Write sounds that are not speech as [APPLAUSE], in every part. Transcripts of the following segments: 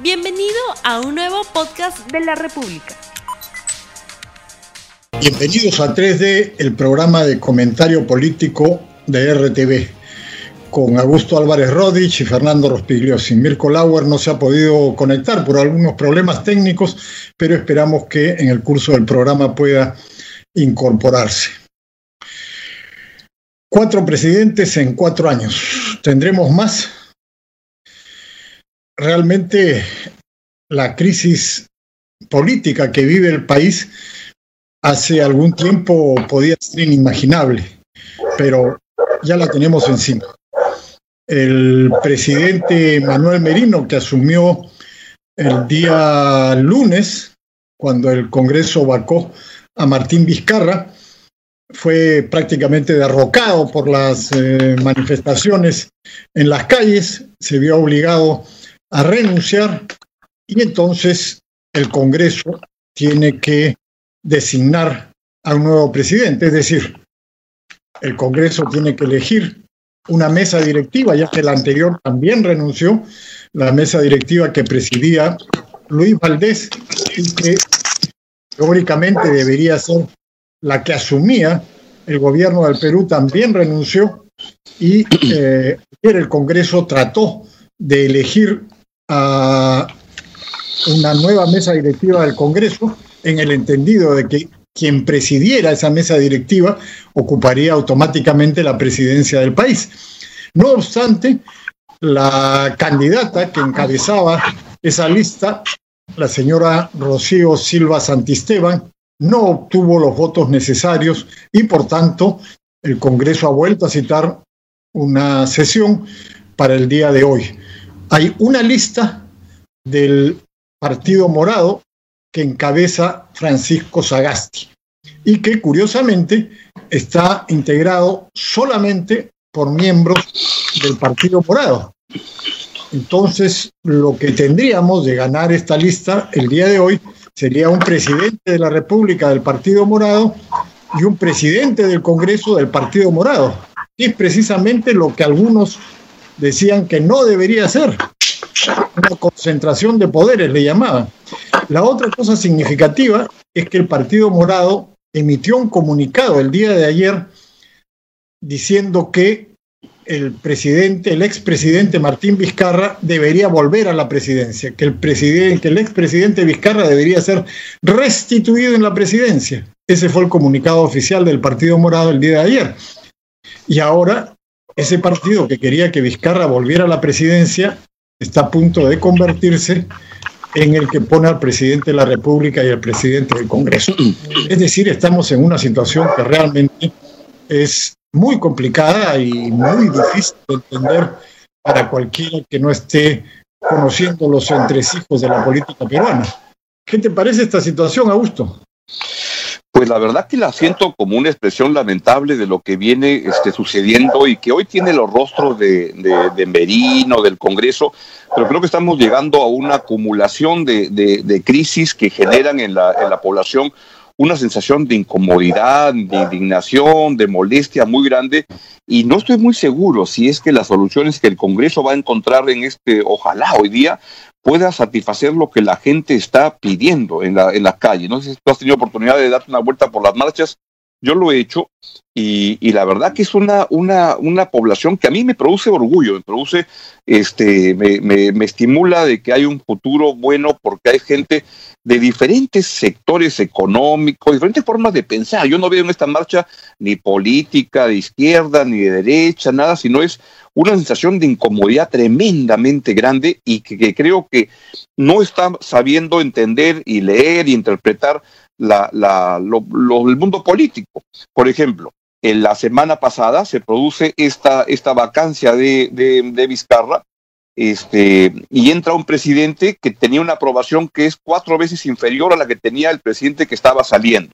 Bienvenido a un nuevo podcast de la República. Bienvenidos a 3D, el programa de comentario político de RTV, con Augusto Álvarez Rodríguez y Fernando Rospigliosi. Mirko Lauer no se ha podido conectar por algunos problemas técnicos, pero esperamos que en el curso del programa pueda incorporarse. Cuatro presidentes en cuatro años. ¿Tendremos más? Realmente la crisis política que vive el país hace algún tiempo podía ser inimaginable, pero ya la tenemos encima. El presidente Manuel Merino, que asumió el día lunes, cuando el Congreso vacó a Martín Vizcarra, fue prácticamente derrocado por las eh, manifestaciones en las calles, se vio obligado a renunciar. Y entonces el Congreso tiene que designar a un nuevo presidente, es decir, el Congreso tiene que elegir una mesa directiva, ya que la anterior también renunció, la mesa directiva que presidía Luis Valdés y que teóricamente debería ser la que asumía. El gobierno del Perú, también renunció y eh, el Congreso trató de elegir a una nueva mesa directiva del Congreso en el entendido de que quien presidiera esa mesa directiva ocuparía automáticamente la presidencia del país. No obstante, la candidata que encabezaba esa lista, la señora Rocío Silva Santisteban, no obtuvo los votos necesarios y por tanto el Congreso ha vuelto a citar una sesión para el día de hoy hay una lista del Partido Morado que encabeza Francisco Sagasti y que curiosamente está integrado solamente por miembros del Partido Morado. Entonces, lo que tendríamos de ganar esta lista el día de hoy sería un presidente de la República del Partido Morado y un presidente del Congreso del Partido Morado. Es precisamente lo que algunos decían que no debería ser. Una concentración de poderes le llamaban. La otra cosa significativa es que el Partido Morado emitió un comunicado el día de ayer diciendo que el presidente, el expresidente Martín Vizcarra debería volver a la presidencia, que el presidente, que el expresidente Vizcarra debería ser restituido en la presidencia. Ese fue el comunicado oficial del Partido Morado el día de ayer. Y ahora ese partido que quería que Vizcarra volviera a la presidencia está a punto de convertirse en el que pone al presidente de la República y al presidente del Congreso. Es decir, estamos en una situación que realmente es muy complicada y muy difícil de entender para cualquiera que no esté conociendo los entresijos de la política peruana. ¿Qué te parece esta situación, Augusto? Pues la verdad que la siento como una expresión lamentable de lo que viene este, sucediendo y que hoy tiene los rostros de, de, Merino, del Congreso, pero creo que estamos llegando a una acumulación de, crisis que generan en la, en la población una sensación de incomodidad, de indignación, de molestia muy grande y no estoy muy seguro si es que las soluciones que el Congreso va a encontrar en este, ojalá hoy día, pueda satisfacer lo que la gente está pidiendo en la, en la calle. No sé si tú has tenido oportunidad de darte una vuelta por las marchas. Yo lo he hecho y, la verdad que es una, una, una población que a mí me produce orgullo, me produce, este, me, me, me estimula de que hay un futuro bueno porque hay gente de diferentes sectores económicos, diferentes formas de pensar. Yo no veo en esta marcha ni política de izquierda ni de derecha, nada, sino es una sensación de incomodidad tremendamente grande y que, creo que no está sabiendo entender y leer y interpretar la, la, lo, el mundo político. Por ejemplo, en la semana pasada se produce esta, esta vacancia de, de, de Vizcarra este, y entra un presidente que tenía una aprobación que es cuatro veces inferior a la que tenía el presidente que estaba saliendo.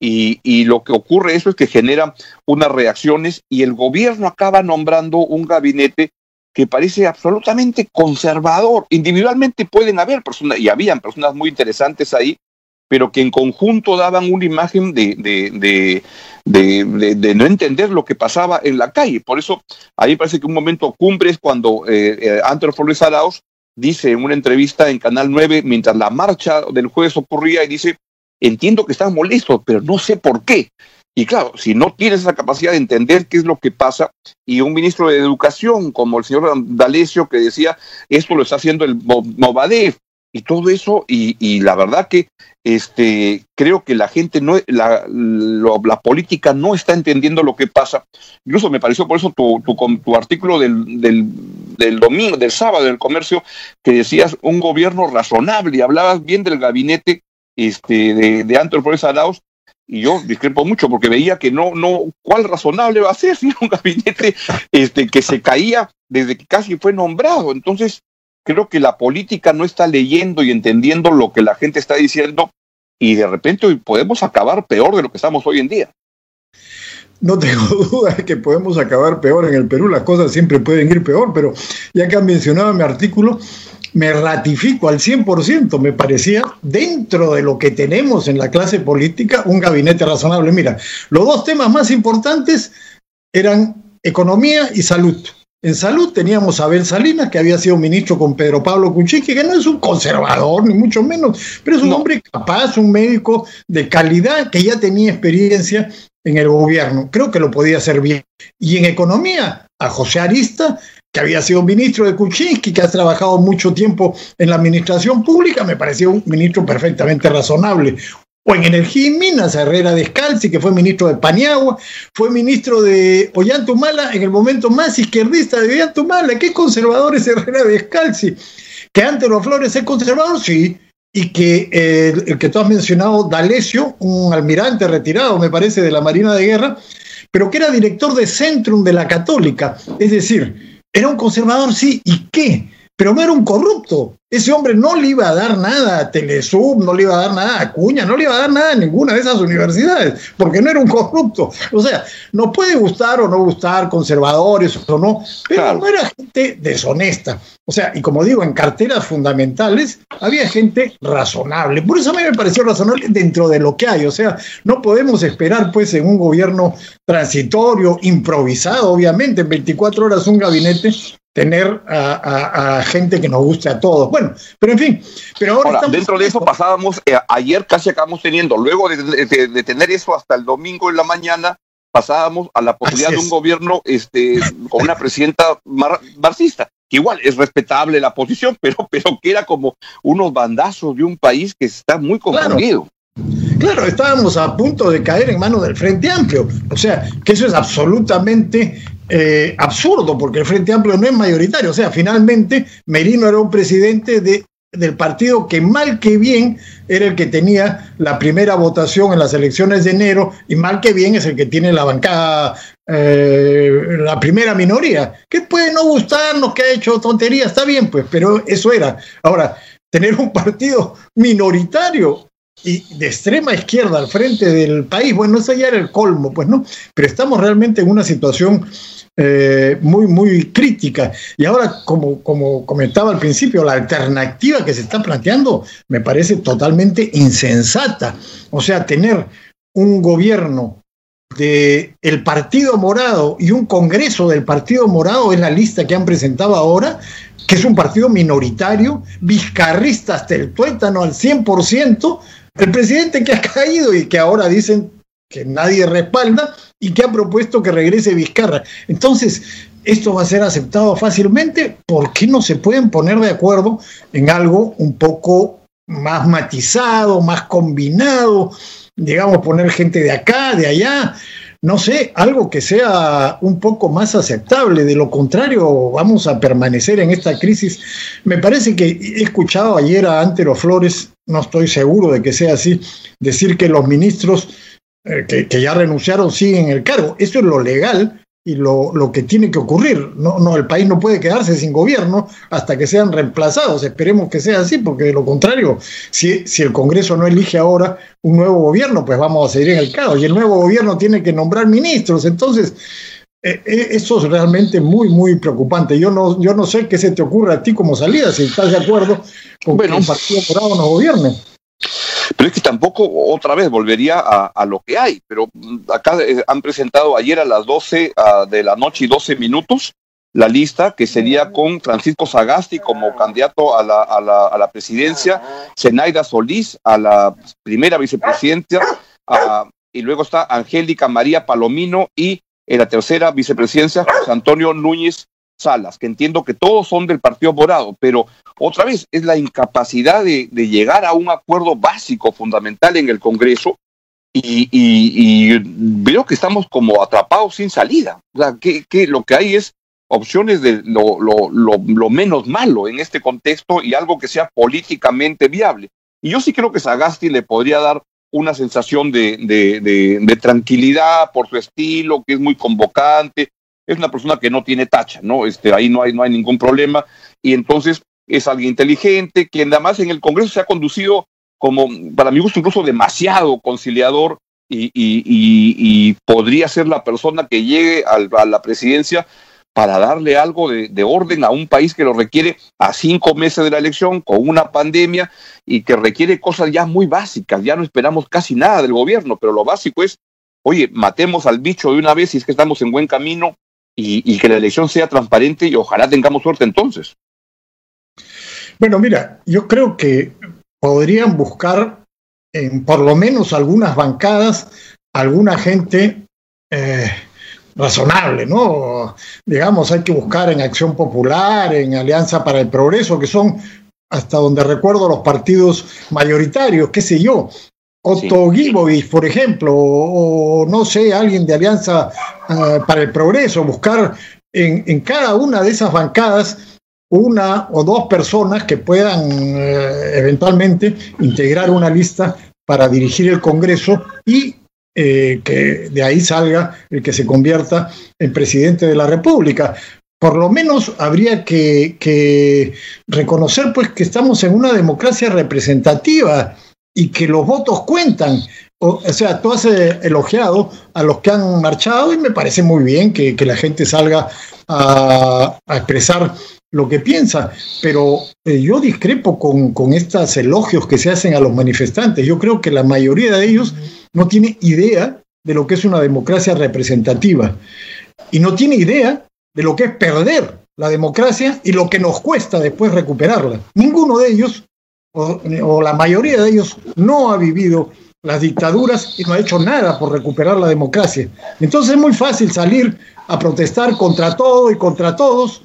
Y, y, lo que ocurre eso es que genera unas reacciones y el gobierno acaba nombrando un gabinete que parece absolutamente conservador. Individualmente pueden haber personas, y habían personas muy interesantes ahí, pero que en conjunto daban una imagen de, no entender lo que pasaba en la calle. Por eso, ahí parece que un momento cumbre es cuando eh, eh Flores Arauz dice en una entrevista en Canal 9, mientras la marcha del jueves ocurría, y dice, entiendo que están molestos, pero no sé por qué. Y claro, si no tienes esa capacidad de entender qué es lo que pasa, y un ministro de Educación como el señor D'Alessio que decía, esto lo está haciendo el Movadef, y todo eso, y, la verdad que este, creo que la gente no, la, la, política no está entendiendo lo que pasa. Incluso me pareció por eso tu, tu, tu artículo del, del, del, domingo, del sábado del comercio, que decías un gobierno razonable y hablabas bien del gabinete este, de, de Antonio Flores Arauz, y yo discrepo mucho porque veía que no, no, ¿cuál razonable va a ser [LAUGHS] si un gabinete este, que se caía desde que casi fue nombrado? Entonces, creo que la política no está leyendo y entendiendo lo que la gente está diciendo y de repente podemos acabar peor de lo que estamos hoy en día. No tengo [LAUGHS] duda de que podemos acabar peor en el Perú, las cosas siempre pueden ir peor, pero ya que han mencionado mi artículo, me ratifico al 100%, me parecía, dentro de lo que tenemos en la clase política, un gabinete razonable. Mira, los dos temas más importantes eran economía y salud. En salud teníamos a Abel Salinas, que había sido ministro con Pedro Pablo Kuczynski, que no es un conservador, ni mucho menos, pero es un hombre capaz, un médico de calidad que ya tenía experiencia en el gobierno. Creo que lo podía hacer bien. Y en economía, a José Arista, que había sido ministro de Kuczynski, que ha trabajado mucho tiempo en la administración pública, me pareció un ministro perfectamente razonable o en Energía y Minas, Herrera Descalzi, que fue ministro de Paniagua, fue ministro de Ollantumala en el momento más izquierdista de Ollantumala. ¿Qué conservador es Herrera Descalzi? ¿Que antes los Flores es conservador? Sí. Y que eh, el que tú has mencionado, D'Alessio, un almirante retirado, me parece, de la Marina de Guerra, pero que era director de Centrum de la Católica. Es decir, era un conservador, sí. ¿Y qué? Pero no era un corrupto. Ese hombre no le iba a dar nada a Telesub, no le iba a dar nada a Cuña, no le iba a dar nada a ninguna de esas universidades, porque no era un corrupto. O sea, nos puede gustar o no gustar, conservadores o no, pero no era gente deshonesta. O sea, y como digo, en carteras fundamentales había gente razonable. Por eso a mí me pareció razonable dentro de lo que hay. O sea, no podemos esperar, pues, en un gobierno transitorio, improvisado, obviamente, en 24 horas un gabinete tener a, gente que nos guste a todos. Bueno, pero en fin. Pero ahora, dentro de eso pasábamos, eh, ayer casi acabamos teniendo, luego de, tener eso hasta el domingo en la mañana, pasábamos a la posibilidad de un gobierno este, con una presidenta marxista. Que igual es respetable la posición, [LAUGHS] pero, pero que era como unos bandazos de un país que está muy confundido. Claro, estábamos a punto de caer en manos del Frente Amplio. O sea, que eso es absolutamente eh, absurdo, porque el Frente Amplio no es mayoritario. O sea, finalmente Merino era un presidente de, del partido que mal que bien era el que tenía la primera votación en las elecciones de enero y mal que bien es el que tiene la bancada, eh, la primera minoría. Que puede no gustarnos, que ha hecho tonterías, está bien, pues, pero eso era. Ahora, tener un partido minoritario y de extrema izquierda al frente del país, bueno, eso ya era el colmo, pues no, pero estamos realmente en una situación eh, muy, muy crítica. Y ahora, como, como comentaba al principio, la alternativa que se está planteando me parece totalmente insensata. O sea, tener un gobierno del el Partido Morado y un Congreso del Partido Morado es la lista que han presentado ahora, que es un partido minoritario, vizcarrista hasta el tuétano al 100%, el presidente que ha [LAUGHS] caído y que ahora dicen que nadie respalda y que ha propuesto que regrese Vizcarra. Entonces, esto va a ser aceptado fácilmente. ¿Por qué no se pueden poner de acuerdo en algo un poco más matizado, más combinado? Digamos, poner gente de acá, de allá no sé, algo que sea un poco más aceptable. De lo contrario, vamos a permanecer en esta crisis. Me parece que he escuchado ayer a Antero Flores, no estoy seguro de que sea así, decir que los ministros que, que, ya renunciaron siguen el cargo. Eso es lo legal, y lo, lo, que tiene que ocurrir. No, no, el país no puede quedarse sin gobierno hasta que sean reemplazados. Esperemos que sea así, porque de lo contrario, si, si el Congreso no elige ahora un nuevo gobierno, pues vamos a seguir en el caos. Y el nuevo gobierno tiene que nombrar ministros. Entonces, eh, eh, eso es realmente muy, muy preocupante. Yo no, yo no sé qué se te ocurre a ti como salida, si estás de acuerdo con que un partido morado no gobierne. Pero es que tampoco otra vez volvería a, lo que hay. Pero mm, acá eh, han presentado ayer a las 12 de la noche y 12 minutos la lista, que sería con Francisco Sagasti como candidato a la, a la, a la presidencia, Zenaida Solís a la primera vicepresidencia, y luego está Angélica María Palomino y en la tercera vicepresidencia José Antonio Núñez Salas, que entiendo que todos son del Partido Morado, pero otra vez es la incapacidad de, llegar a un acuerdo básico, fundamental en el Congreso, y, veo que estamos como atrapados sin salida. O sea, que, lo que hay es opciones de lo, menos malo en este contexto y algo que sea políticamente viable. Y yo sí creo que Sagasti le podría dar una sensación de, de, tranquilidad por su estilo, que es muy convocante, es una persona que no tiene tacha, ¿no? Este, ahí no hay, no hay ningún problema, y entonces es alguien inteligente, que además en el Congreso se ha conducido como, para mi gusto, incluso demasiado conciliador, y, y, y, podría ser la persona que llegue a la presidencia para darle algo de, orden a un país que lo requiere a cinco meses de la elección, con una pandemia y que requiere cosas ya muy básicas. Ya no esperamos casi nada del gobierno, pero lo básico es, oye, matemos al bicho de una vez si es que estamos en buen camino y, que la elección sea transparente y ojalá tengamos suerte entonces. Bueno, mira, yo creo que podrían buscar en por lo menos algunas bancadas alguna gente eh, razonable, ¿no? Digamos, hay que buscar en Acción Popular, en Alianza para el Progreso, que son, hasta donde recuerdo, los partidos mayoritarios, qué sé yo. Otto sí. por ejemplo, o, no sé, alguien de Alianza eh, para el Progreso, buscar en, en, cada una de esas bancadas una o dos personas que puedan eh, eventualmente integrar una lista para dirigir el Congreso y eh, que de ahí salga el que se convierta en presidente de la República. Por lo menos habría que, reconocer pues que estamos en una democracia representativa y que los votos cuentan. O, sea, tú has eh, elogiado a los que han marchado y me parece muy bien que, la gente salga a, expresar lo que piensa, pero eh, yo discrepo con, con estos elogios que se hacen a los manifestantes. Yo creo que la mayoría de ellos no tiene idea de lo que es una democracia representativa y no tiene idea de lo que es perder la democracia y lo que nos cuesta después recuperarla. Ninguno de ellos, o, la mayoría de ellos, no ha vivido las dictaduras y no ha hecho nada por recuperar la democracia. Entonces es muy fácil salir a protestar contra todo y contra todos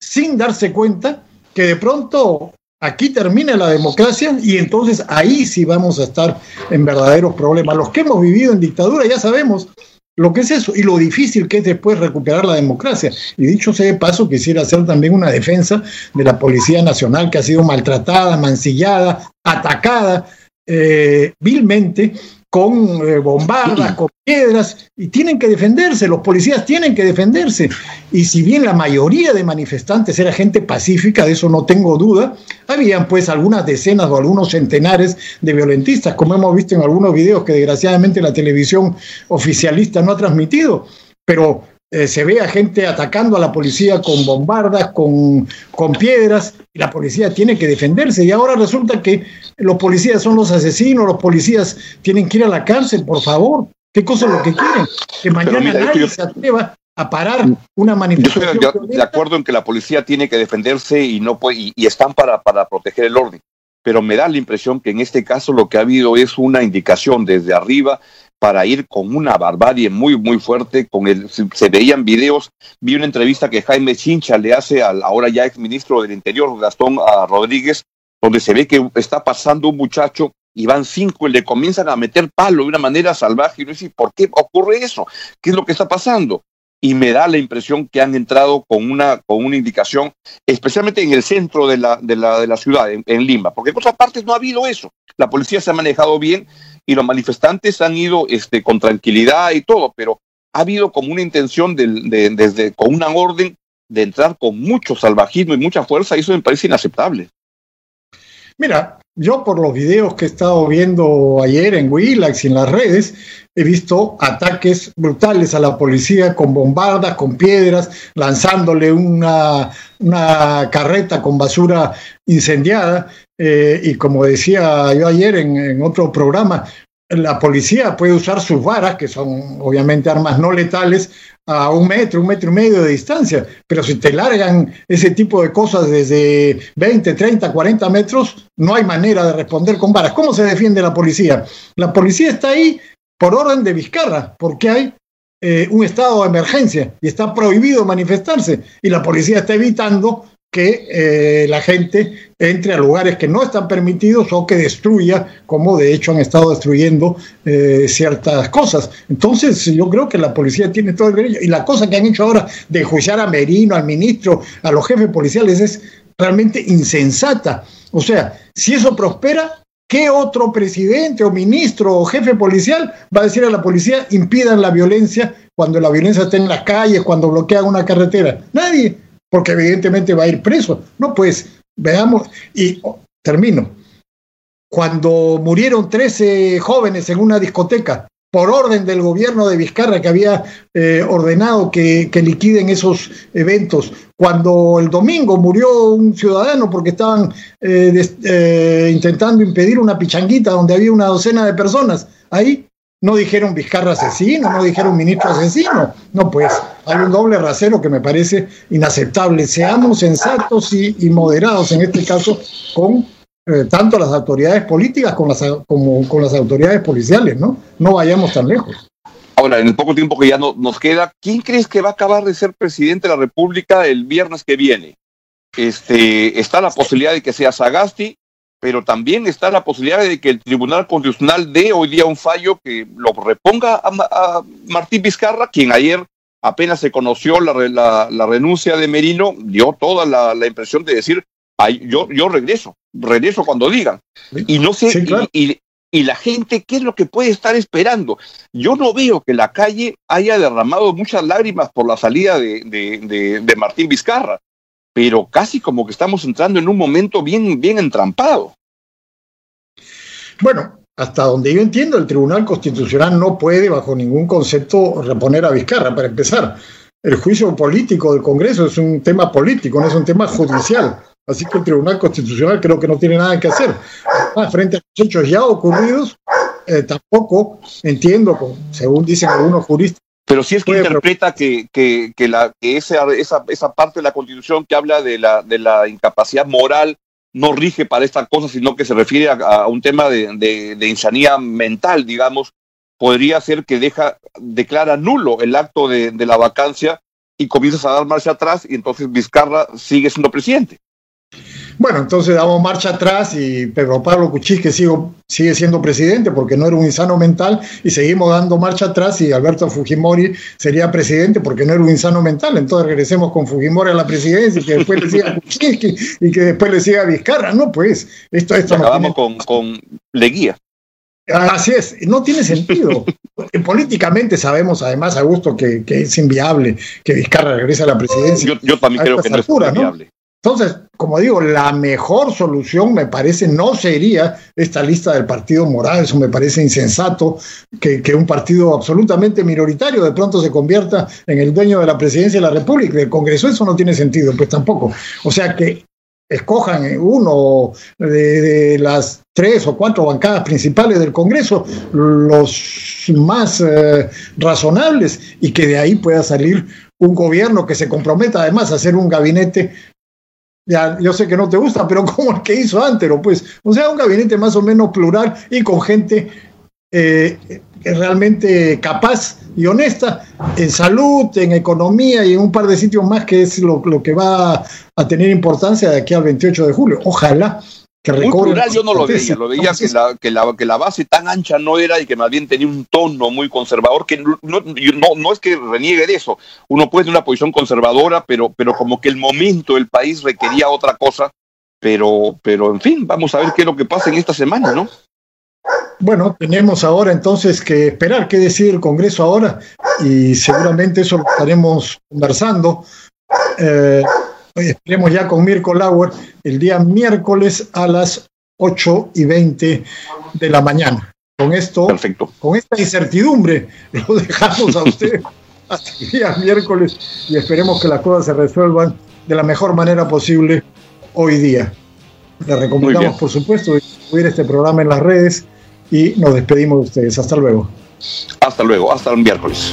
sin darse cuenta que de pronto Aquí termina la democracia y entonces ahí sí vamos a estar en verdaderos problemas. Los que hemos vivido en dictadura ya sabemos lo que es eso y lo difícil que es después recuperar la democracia. Y dicho sea de paso, quisiera hacer también una defensa de la Policía Nacional que ha sido maltratada, mancillada, atacada eh, vilmente con eh, bombardas, con piedras, y tienen que defenderse, los policías tienen que defenderse. Y si bien la mayoría de manifestantes era gente pacífica, de eso no tengo duda, habían pues algunas decenas o algunos centenares de violentistas, como hemos visto en algunos videos que desgraciadamente la televisión oficialista no ha transmitido. Pero eh, se ve a gente atacando a la policía con bombardas, con, con piedras, y la policía tiene que defenderse. Y ahora resulta que los policías son los asesinos, los policías tienen que ir a la cárcel, por favor. ¿Qué cosa es lo que quieren? Que mañana nadie se atreva a parar una manifestación. Yo estoy de, acuerdo en que la policía tiene que defenderse y no puede, y, están para, para proteger el orden. Pero me da la impresión que en este caso lo que ha habido es una indicación desde arriba para ir con una barbarie muy, muy fuerte. Con el, se, veían videos, vi una entrevista que Jaime Chincha le hace al ahora ya ex ministro del Interior, Gastón Rodríguez, donde se ve que está pasando un muchacho y van cinco y le comienzan a meter palo de una manera salvaje. Y uno dice, ¿por qué ocurre eso? ¿Qué es lo que está pasando? Y me da la impresión que han entrado con una, con una indicación, especialmente en el centro de la, de la, de la ciudad, en, en Lima, porque en otras partes no ha habido eso. La policía se ha manejado bien y los manifestantes han ido este, con tranquilidad y todo, pero ha habido como una intención de, desde con una orden de entrar con mucho salvajismo y mucha fuerza y eso me parece inaceptable. Mira, yo por los videos que he estado viendo ayer en Willax y en las redes, he visto ataques brutales a la policía con bombardas, con piedras, lanzándole una, una carreta con basura incendiada. Eh, y como decía yo ayer en, otro programa, la policía puede usar sus varas, que son obviamente armas no letales, a un metro, un metro y medio de distancia, pero si te largan ese tipo de cosas desde 20, 30, 40 metros, no hay manera de responder con varas. ¿Cómo se defiende la policía? La policía está ahí por orden de Vizcarra, porque hay eh, un estado de emergencia y está prohibido manifestarse y la policía está evitando que eh, la gente entre a lugares que no están permitidos o que destruya, como de hecho han estado destruyendo eh, ciertas cosas. Entonces, yo creo que la policía tiene todo el derecho. Y la cosa que han hecho ahora de enjuiciar a Merino, al ministro, a los jefes policiales es realmente insensata. O sea, si eso prospera, ¿qué otro presidente o ministro o jefe policial va a decir a la policía impidan la violencia cuando la violencia está en las calles, cuando bloquean una carretera? Nadie porque evidentemente va a ir preso. No, pues veamos, y oh, termino. Cuando murieron 13 jóvenes en una discoteca, por orden del gobierno de Vizcarra que había eh, ordenado que, liquiden esos eventos. Cuando el domingo murió un ciudadano porque estaban eh, eh, intentando impedir una pichanguita donde había una docena de personas, ahí no dijeron Vizcarra asesino, no dijeron ministro asesino. No, pues hay un doble rasero que me parece inaceptable. Seamos sensatos y, moderados en este caso con eh, tanto las autoridades políticas como las, como con las autoridades policiales, ¿no? No vayamos tan lejos. Ahora, en el poco tiempo que ya no, nos queda, ¿quién crees que va a acabar de ser presidente de la República el viernes que viene? Este, está la posibilidad de que sea Sagasti, pero también está la posibilidad de que el Tribunal Constitucional dé hoy día un fallo que lo reponga a, Martín Vizcarra, quien ayer apenas se conoció la, la, renuncia de Merino, dio toda la, impresión de decir, yo, yo regreso, regreso cuando digan. Y no sé, y, y, la gente, ¿qué es lo que puede estar esperando? Yo no veo que la calle haya derramado muchas lágrimas por la salida de, de, de Martín Vizcarra pero casi como que estamos entrando en un momento bien, bien entrampado. Bueno, hasta donde yo entiendo, el Tribunal Constitucional no puede, bajo ningún concepto, reponer a Vizcarra, para empezar. El juicio político del Congreso es un tema político, no es un tema judicial. Así que el Tribunal Constitucional creo que no tiene nada que hacer. frente a los hechos ya ocurridos, eh, tampoco entiendo, según dicen algunos juristas, pero si es que interpreta que, que, que, la, que esa, esa, esa, parte de la Constitución que habla de la, de la incapacidad moral no rige para esta cosa, sino que se refiere a, un tema de, de, de, insanía mental, digamos, podría ser que deja, declara nulo el acto de, de la vacancia y comienzas a dar marcha atrás y entonces Vizcarra sigue siendo presidente. Bueno, entonces damos marcha atrás y Pedro Pablo Cuchis sigue, sigue siendo presidente porque no era un insano mental y seguimos dando marcha atrás y Alberto Fujimori sería presidente porque no era un insano mental. Entonces regresemos con Fujimori a la presidencia y que después le siga Kuczynski y que después le siga Vizcarra. No, pues esto, esto Acabamos con, con Leguía. Así es, no tiene sentido. [LAUGHS] Políticamente sabemos además, Augusto, que, que es inviable que Vizcarra regrese a la presidencia. Yo, también creo que no es inviable. Entonces, como digo, la mejor solución me parece no sería esta lista del Partido Moral, eso me parece insensato, que, un partido absolutamente minoritario de pronto se convierta en el dueño de la presidencia de la República, del Congreso, eso no tiene sentido, pues tampoco. O sea que escojan uno de, las tres o cuatro bancadas principales del Congreso, los más eh, razonables, y que de ahí pueda salir un gobierno que se comprometa además a hacer un gabinete ya, yo sé que no te gusta, pero [LAUGHS] como el que hizo Antero, pues, o sea, un gabinete más o menos plural y con gente eh, realmente capaz y honesta en salud, en economía y en un par de sitios más que es lo, lo que va a tener importancia de aquí al 28 de julio. Ojalá que Muy plural yo no lo veía, lo veía que, la, que, la, que la base tan ancha no era y que más bien tenía un tono muy conservador, que no, no, no es que reniegue de eso, uno puede tener una posición conservadora, pero, pero como que el momento del país requería otra cosa, pero, pero en fin, vamos a ver qué es lo que pasa en esta semana, ¿no? Bueno, tenemos ahora entonces que esperar qué decide el Congreso ahora y seguramente eso lo estaremos conversando. Eh, Esperemos ya con Mirko Lauer el día miércoles a las 8 y 20 de la mañana. Con esto, Perfecto. con esta incertidumbre, [LAUGHS] lo dejamos a usted [LAUGHS] hasta el día miércoles y esperemos que las cosas se resuelvan de la mejor manera posible hoy día. Le recomendamos, por supuesto, distribuir este programa en las redes y nos despedimos de ustedes. Hasta luego. Hasta luego, hasta el miércoles.